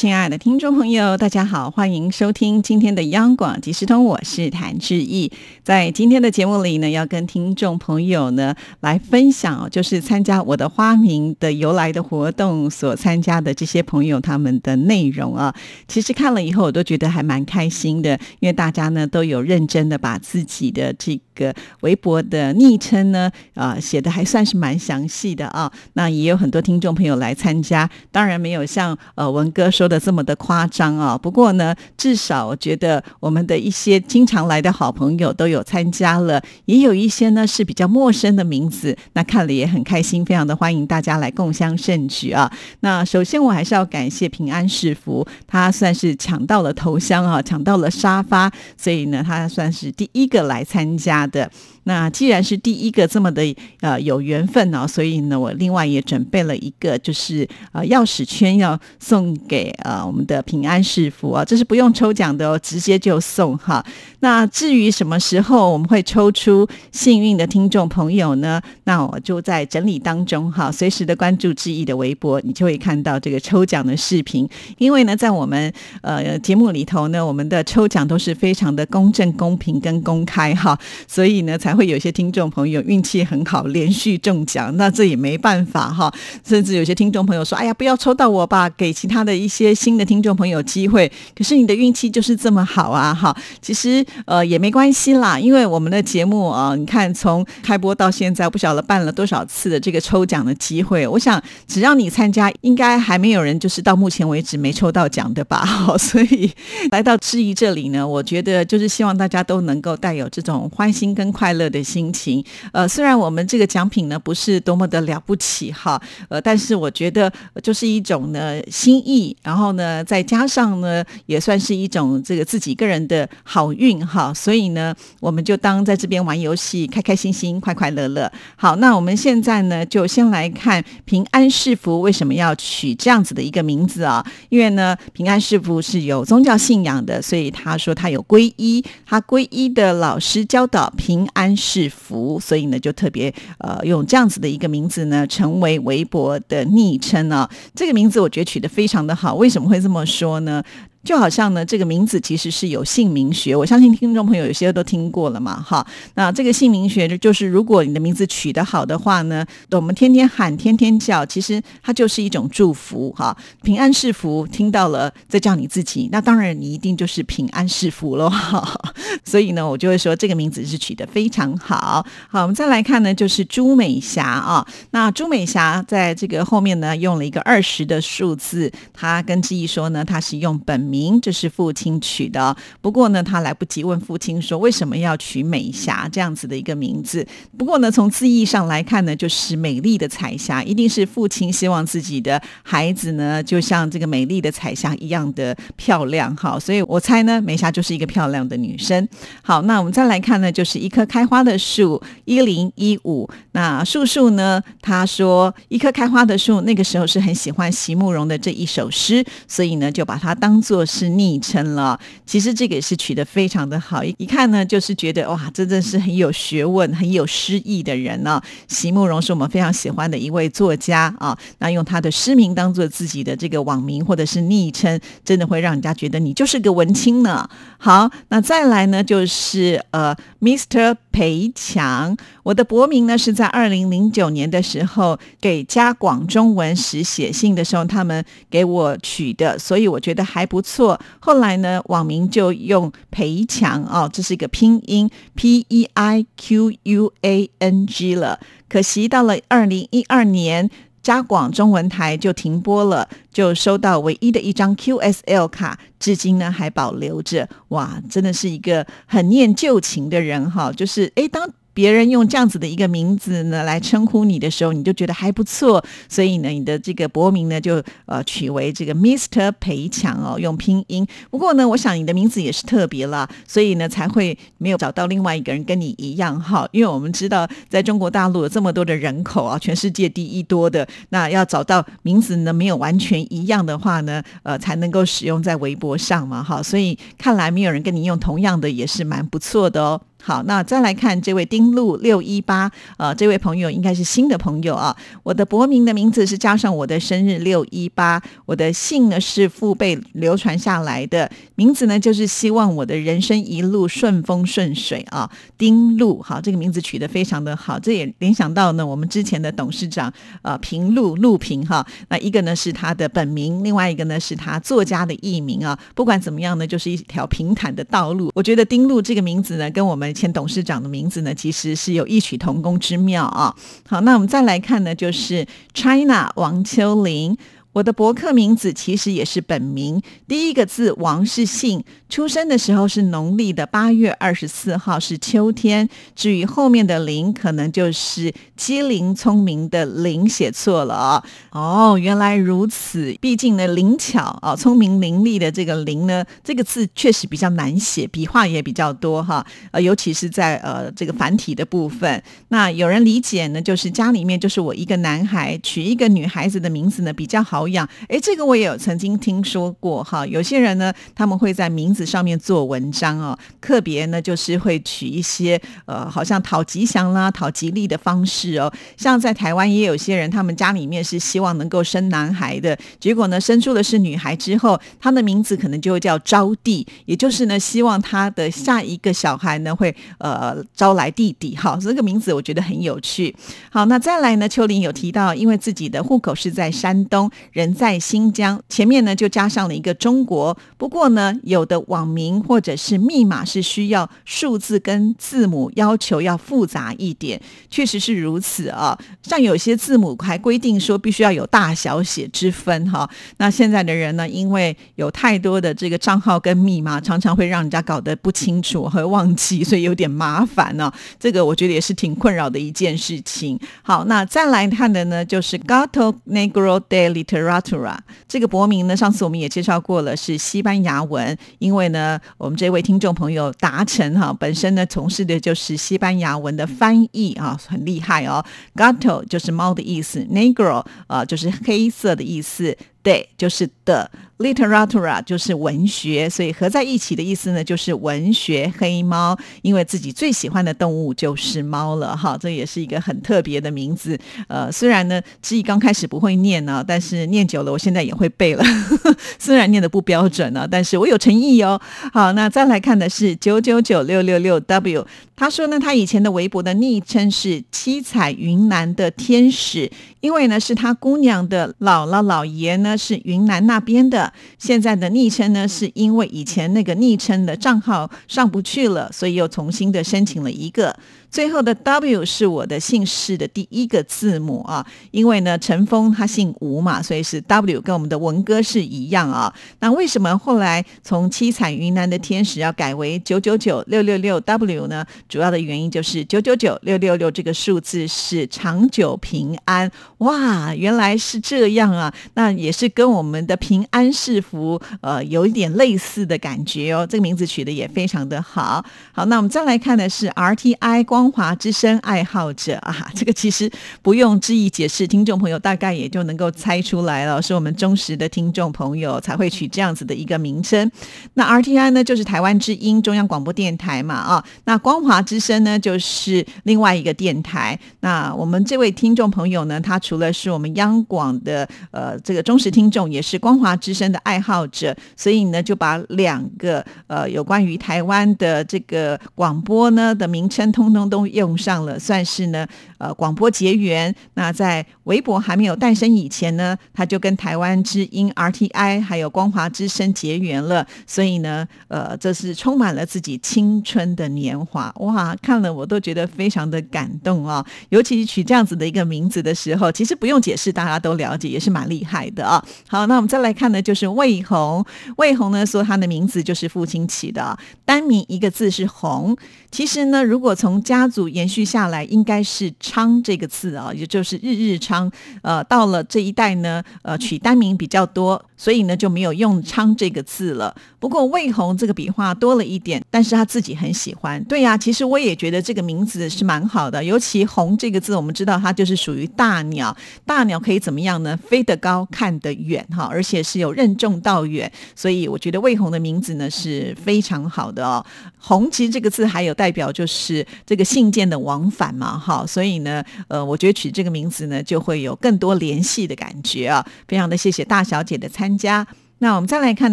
亲爱的听众朋友，大家好，欢迎收听今天的央广即时通，我是谭志毅。在今天的节目里呢，要跟听众朋友呢来分享，就是参加我的花名的由来的活动所参加的这些朋友他们的内容啊。其实看了以后，我都觉得还蛮开心的，因为大家呢都有认真的把自己的这个微博的昵称呢啊写的还算是蛮详细的啊。那也有很多听众朋友来参加，当然没有像呃文哥说。的这么的夸张啊！不过呢，至少我觉得我们的一些经常来的好朋友都有参加了，也有一些呢是比较陌生的名字，那看了也很开心，非常的欢迎大家来共襄盛举啊！那首先我还是要感谢平安市福，他算是抢到了头香啊，抢到了沙发，所以呢，他算是第一个来参加的。那既然是第一个这么的呃有缘分呢，所以呢，我另外也准备了一个，就是呃钥匙圈要送给呃我们的平安师傅啊，这是不用抽奖的哦，直接就送哈。那至于什么时候我们会抽出幸运的听众朋友呢？那我就在整理当中哈，随时的关注志毅的微博，你就会看到这个抽奖的视频。因为呢，在我们呃节目里头呢，我们的抽奖都是非常的公正、公平跟公开哈，所以呢才。还会有些听众朋友运气很好，连续中奖，那这也没办法哈。甚至有些听众朋友说：“哎呀，不要抽到我吧，给其他的一些新的听众朋友机会。”可是你的运气就是这么好啊！哈，其实呃也没关系啦，因为我们的节目啊，你看从开播到现在，不晓得办了多少次的这个抽奖的机会。我想只要你参加，应该还没有人就是到目前为止没抽到奖的吧？好，所以来到质疑这里呢，我觉得就是希望大家都能够带有这种欢心跟快乐。乐的心情，呃，虽然我们这个奖品呢不是多么的了不起哈，呃，但是我觉得就是一种呢心意，然后呢再加上呢也算是一种这个自己个人的好运哈，所以呢我们就当在这边玩游戏，开开心心，快快乐乐。好，那我们现在呢就先来看平安是福为什么要取这样子的一个名字啊？因为呢平安是福是有宗教信仰的，所以他说他有皈依，他皈依的老师教导平安。是福，所以呢，就特别呃用这样子的一个名字呢，成为微博的昵称啊。这个名字我觉得取得非常的好，为什么会这么说呢？就好像呢，这个名字其实是有姓名学，我相信听众朋友有些都听过了嘛，哈。那这个姓名学就是，如果你的名字取得好的话呢，我们天天喊、天天叫，其实它就是一种祝福，哈。平安是福，听到了再叫你自己，那当然你一定就是平安是福喽，哈。所以呢，我就会说这个名字是取得非常好。好，我们再来看呢，就是朱美霞啊。那朱美霞在这个后面呢，用了一个二十的数字，她跟志毅说呢，她是用本。名这是父亲取的，不过呢，他来不及问父亲说为什么要取美霞这样子的一个名字。不过呢，从字义上来看呢，就是美丽的彩霞，一定是父亲希望自己的孩子呢，就像这个美丽的彩霞一样的漂亮。好，所以我猜呢，美霞就是一个漂亮的女生。好，那我们再来看呢，就是一棵开花的树，一零一五。那树树呢，他说一棵开花的树，那个时候是很喜欢席慕容的这一首诗，所以呢，就把它当做。是昵称了，其实这个也是取得非常的好，一看呢就是觉得哇，真的是很有学问、很有诗意的人呢。席慕容是我们非常喜欢的一位作家啊，那用他的诗名当做自己的这个网名或者是昵称，真的会让人家觉得你就是个文青呢。好，那再来呢就是呃，Mr. 裴强，我的博名呢是在二零零九年的时候给加广中文时写信的时候，他们给我取的，所以我觉得还不错。错后来呢，网名就用裴强哦，这是一个拼音 P E I Q U A N G 了。可惜到了二零一二年。加广中文台就停播了，就收到唯一的一张 QSL 卡，至今呢还保留着。哇，真的是一个很念旧情的人哈，就是诶，当。别人用这样子的一个名字呢来称呼你的时候，你就觉得还不错，所以呢，你的这个博名呢就呃取为这个 Mr. 裴强哦，用拼音。不过呢，我想你的名字也是特别了，所以呢才会没有找到另外一个人跟你一样哈。因为我们知道在中国大陆有这么多的人口啊，全世界第一多的，那要找到名字呢没有完全一样的话呢，呃，才能够使用在微博上嘛哈。所以看来没有人跟你用同样的也是蛮不错的哦。好，那再来看这位丁路六一八，呃，这位朋友应该是新的朋友啊。我的博名的名字是加上我的生日六一八，我的姓呢是父辈流传下来的，名字呢就是希望我的人生一路顺风顺水啊。丁路，好，这个名字取得非常的好，这也联想到呢我们之前的董事长呃平路陆平哈，那一个呢是他的本名，另外一个呢是他作家的艺名啊。不管怎么样呢，就是一条平坦的道路。我觉得丁路这个名字呢，跟我们签董事长的名字呢，其实是有异曲同工之妙啊。好，那我们再来看呢，就是 China 王秋玲。我的博客名字其实也是本名，第一个字王是姓，出生的时候是农历的八月二十四号，是秋天。至于后面的林，可能就是机灵聪明的灵写错了。哦，原来如此，毕竟呢灵巧啊，聪明伶俐的这个灵呢，这个字确实比较难写，笔画也比较多哈。呃，尤其是在呃这个繁体的部分。那有人理解呢，就是家里面就是我一个男孩，取一个女孩子的名字呢比较好。养，哎，这个我也有曾经听说过哈。有些人呢，他们会在名字上面做文章哦，特别呢就是会取一些呃，好像讨吉祥啦、讨吉利的方式哦。像在台湾也有些人，他们家里面是希望能够生男孩的，结果呢生出的是女孩之后，他的名字可能就叫招娣，也就是呢希望他的下一个小孩呢会呃招来弟弟。好，这个名字我觉得很有趣。好，那再来呢，秋玲有提到，因为自己的户口是在山东。人在新疆，前面呢就加上了一个中国。不过呢，有的网名或者是密码是需要数字跟字母，要求要复杂一点，确实是如此啊。像有些字母还规定说必须要有大小写之分哈。那现在的人呢，因为有太多的这个账号跟密码，常常会让人家搞得不清楚和忘记，所以有点麻烦呢。这个我觉得也是挺困扰的一件事情。好，那再来看的呢，就是 Gato Negro de。Literatura 这个博名呢，上次我们也介绍过了，是西班牙文。因为为呢，我们这位听众朋友达成哈，本身呢从事的就是西班牙文的翻译啊，很厉害哦。Gato 就是猫的意思，Negro 啊就是黑色的意思。对，就是的，literatura 就是文学，所以合在一起的意思呢，就是文学黑猫。因为自己最喜欢的动物就是猫了，哈，这也是一个很特别的名字。呃，虽然呢，志毅刚开始不会念呢，但是念久了，我现在也会背了。虽然念的不标准呢，但是我有诚意哦。好，那再来看的是九九九六六六 W，他说呢，他以前的微博的昵称是七彩云南的天使，因为呢是他姑娘的姥姥姥爷呢。那是云南那边的，现在的昵称呢，是因为以前那个昵称的账号上不去了，所以又重新的申请了一个。最后的 W 是我的姓氏的第一个字母啊，因为呢，陈峰他姓吴嘛，所以是 W，跟我们的文哥是一样啊。那为什么后来从七彩云南的天使要改为九九九六六六 W 呢？主要的原因就是九九九六六六这个数字是长久平安哇，原来是这样啊。那也是是跟我们的平安是福呃有一点类似的感觉哦。这个名字取得也非常的好。好，那我们再来看的是 RTI。光华之声爱好者啊，这个其实不用质疑解释，听众朋友大概也就能够猜出来了，是我们忠实的听众朋友才会取这样子的一个名称。那 RTI 呢，就是台湾之音中央广播电台嘛，啊，那光华之声呢，就是另外一个电台。那我们这位听众朋友呢，他除了是我们央广的呃这个忠实听众，也是光华之声的爱好者，所以呢，就把两个呃有关于台湾的这个广播呢的名称通通。都用上了，算是呢，呃，广播结缘。那在微博还没有诞生以前呢，他就跟台湾之音 RTI 还有光华之声结缘了。所以呢，呃，这是充满了自己青春的年华。哇，看了我都觉得非常的感动啊！尤其取这样子的一个名字的时候，其实不用解释，大家都了解，也是蛮厉害的啊。好，那我们再来看呢，就是魏红。魏红呢说他的名字就是父亲起的，单名一个字是红。其实呢，如果从家族延续下来，应该是昌这个字啊，也就是日日昌。呃，到了这一代呢，呃，取单名比较多，所以呢就没有用昌这个字了。不过魏红这个笔画多了一点，但是他自己很喜欢。对呀，其实我也觉得这个名字是蛮好的，尤其红这个字，我们知道它就是属于大鸟，大鸟可以怎么样呢？飞得高，看得远哈，而且是有任重道远，所以我觉得魏红的名字呢是非常好的哦。红其实这个字还有。代表就是这个信件的往返嘛，哈，所以呢，呃，我觉得取这个名字呢，就会有更多联系的感觉啊。非常的谢谢大小姐的参加。那我们再来看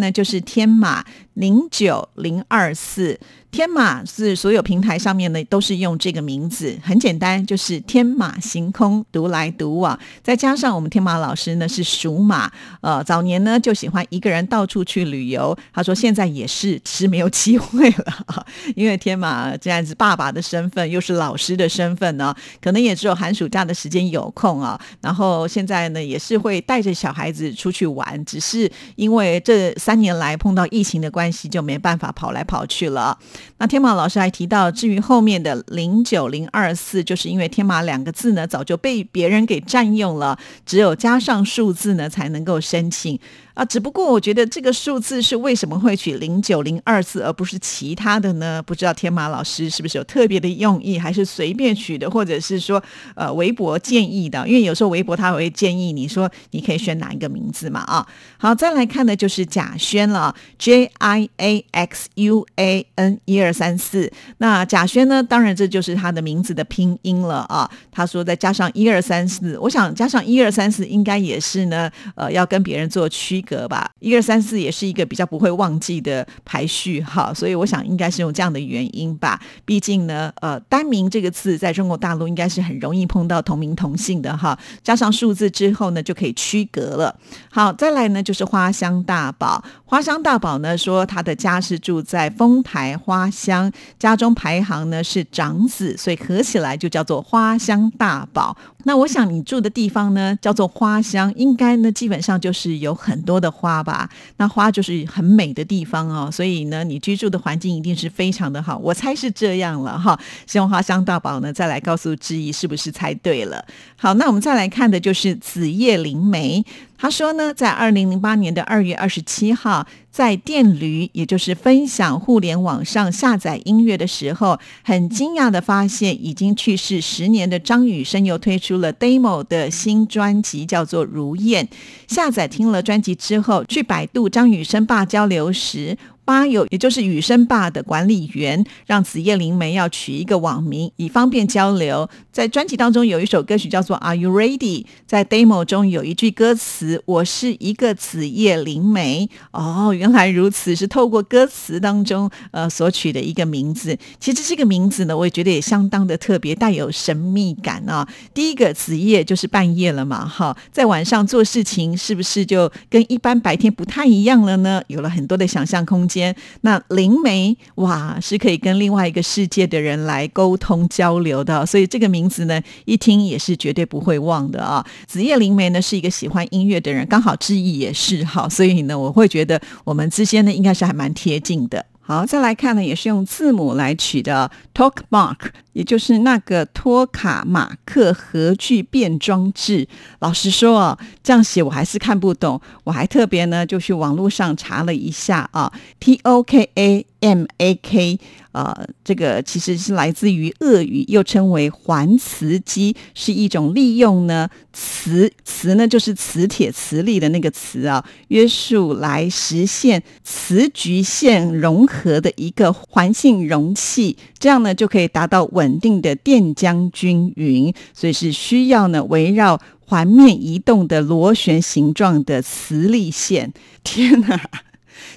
呢，就是天马零九零二四。天马是所有平台上面呢都是用这个名字，很简单，就是天马行空，独来独往。再加上我们天马老师呢是属马，呃，早年呢就喜欢一个人到处去旅游。他说现在也是，是没有机会了，因为天马这样子爸爸的身份又是老师的身份呢，可能也只有寒暑假的时间有空啊。然后现在呢也是会带着小孩子出去玩，只是因为这三年来碰到疫情的关就没办法跑来跑去了。那天马老师还提到，至于后面的零九零二四，就是因为天马两个字呢，早就被别人给占用了，只有加上数字呢，才能够申请。啊，只不过我觉得这个数字是为什么会取零九零二四，而不是其他的呢？不知道天马老师是不是有特别的用意，还是随便取的，或者是说，呃，微博建议的？因为有时候微博他会建议你说，你可以选哪一个名字嘛？啊，好，再来看的就是贾轩了，J I A X U A N 一二三四。那贾轩呢，当然这就是他的名字的拼音了啊。他说再加上一二三四，我想加上一二三四应该也是呢，呃，要跟别人做区。格吧，一二三四也是一个比较不会忘记的排序哈，所以我想应该是用这样的原因吧。毕竟呢，呃，单名这个字在中国大陆应该是很容易碰到同名同姓的哈，加上数字之后呢，就可以区隔了。好，再来呢就是花香大宝，花香大宝呢说他的家是住在丰台花乡，家中排行呢是长子，所以合起来就叫做花香大宝。那我想你住的地方呢叫做花乡，应该呢基本上就是有很多。的花吧，那花就是很美的地方哦，所以呢，你居住的环境一定是非常的好。我猜是这样了哈。希望花香大宝呢，再来告诉志毅是不是猜对了。好，那我们再来看的就是紫叶灵梅。他说呢，在二零零八年的二月二十七号，在电驴，也就是分享互联网上下载音乐的时候，很惊讶的发现，已经去世十年的张雨生又推出了 demo 的新专辑，叫做《如燕》。下载听了专辑之后，去百度张雨生爸交流时。八友，也就是雨生爸的管理员，让子夜灵梅要取一个网名，以方便交流。在专辑当中有一首歌曲叫做《Are You Ready》，在 demo 中有一句歌词：“我是一个子夜灵梅。”哦，原来如此，是透过歌词当中呃所取的一个名字。其实这个名字呢，我也觉得也相当的特别，带有神秘感啊。第一个子夜就是半夜了嘛，哈，在晚上做事情是不是就跟一般白天不太一样了呢？有了很多的想象空间。那灵媒哇，是可以跟另外一个世界的人来沟通交流的，所以这个名字呢，一听也是绝对不会忘的啊。子夜灵媒呢是一个喜欢音乐的人，刚好志毅也是哈，所以呢，我会觉得我们之间呢应该是还蛮贴近的。好，再来看呢，也是用字母来取的 Talk Mark。也就是那个托卡马克核聚变装置。老实说啊，这样写我还是看不懂。我还特别呢，就去网络上查了一下啊，T O K A M A K，呃，这个其实是来自于俄语，又称为环磁机，是一种利用呢磁磁呢就是磁铁磁力的那个磁啊，约束来实现磁局线融合的一个环性容器，这样呢就可以达到稳。稳定的电浆均匀，所以是需要呢围绕环面移动的螺旋形状的磁力线。天哪！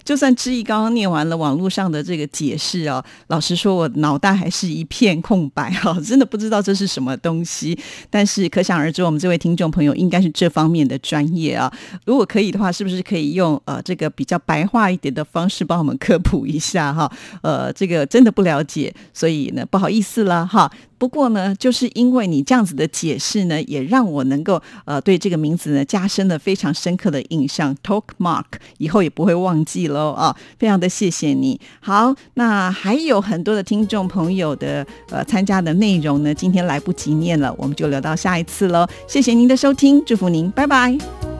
就算知意刚刚念完了网络上的这个解释哦，老实说，我脑袋还是一片空白哦，真的不知道这是什么东西。但是可想而知，我们这位听众朋友应该是这方面的专业啊。如果可以的话，是不是可以用呃这个比较白话一点的方式帮我们科普一下哈？呃，这个真的不了解，所以呢不好意思了哈。不过呢，就是因为你这样子的解释呢，也让我能够呃对这个名字呢加深了非常深刻的印象。Talk Mark 以后也不会忘记喽啊！非常的谢谢你。好，那还有很多的听众朋友的呃参加的内容呢，今天来不及念了，我们就留到下一次喽。谢谢您的收听，祝福您，拜拜。